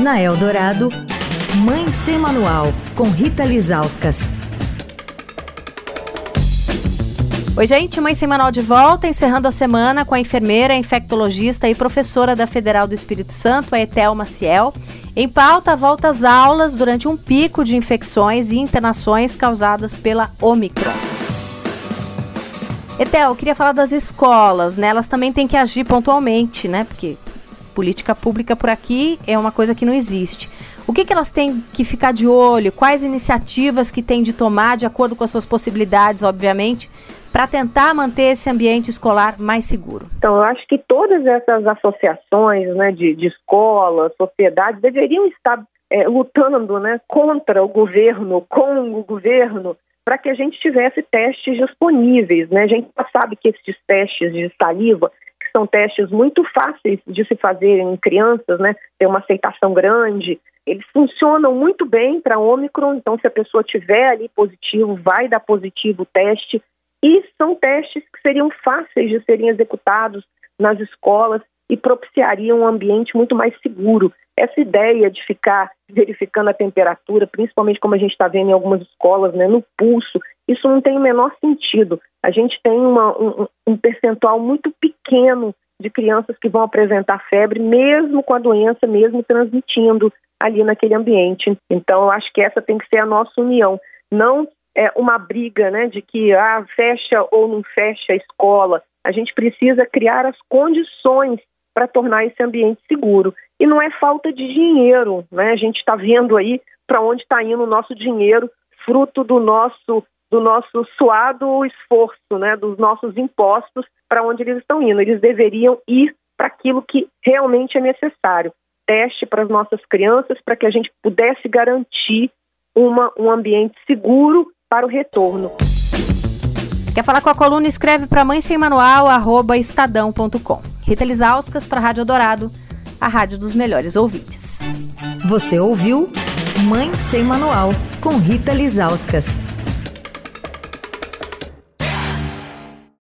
Na Eldorado, Mãe Sem Manual, com Rita Lizauskas. Oi, gente, Mãe Sem Manual de volta, encerrando a semana com a enfermeira, infectologista e professora da Federal do Espírito Santo, a Etel Maciel. Em pauta, volta às aulas durante um pico de infecções e internações causadas pela Omicron. Etel, eu queria falar das escolas, né? Elas também têm que agir pontualmente, né? Porque política pública por aqui é uma coisa que não existe. O que, que elas têm que ficar de olho? Quais iniciativas que têm de tomar, de acordo com as suas possibilidades, obviamente, para tentar manter esse ambiente escolar mais seguro? Então, eu acho que todas essas associações né, de, de escolas, sociedades, deveriam estar é, lutando né, contra o governo, com o governo, para que a gente tivesse testes disponíveis. Né? A gente sabe que esses testes de saliva são testes muito fáceis de se fazer em crianças, né? Tem uma aceitação grande. Eles funcionam muito bem para Ômicron, então se a pessoa tiver ali positivo, vai dar positivo o teste. E são testes que seriam fáceis de serem executados nas escolas e propiciariam um ambiente muito mais seguro. Essa ideia de ficar verificando a temperatura, principalmente como a gente está vendo em algumas escolas, né, no pulso, isso não tem o menor sentido. A gente tem uma, um, um percentual muito pequeno de crianças que vão apresentar febre, mesmo com a doença, mesmo transmitindo ali naquele ambiente. Então, eu acho que essa tem que ser a nossa união. Não é uma briga né, de que ah, fecha ou não fecha a escola. A gente precisa criar as condições para tornar esse ambiente seguro. E não é falta de dinheiro, né? A gente está vendo aí para onde está indo o nosso dinheiro, fruto do nosso do nosso suado esforço, né, dos nossos impostos, para onde eles estão indo. Eles deveriam ir para aquilo que realmente é necessário. Teste para as nossas crianças, para que a gente pudesse garantir uma, um ambiente seguro para o retorno. Quer falar com a coluna? Escreve para mãe sem manual, estadão.com. Rita Lisauskas para a Rádio Dourado, a rádio dos melhores ouvintes. Você ouviu Mãe Sem Manual, com Rita Lisauskas.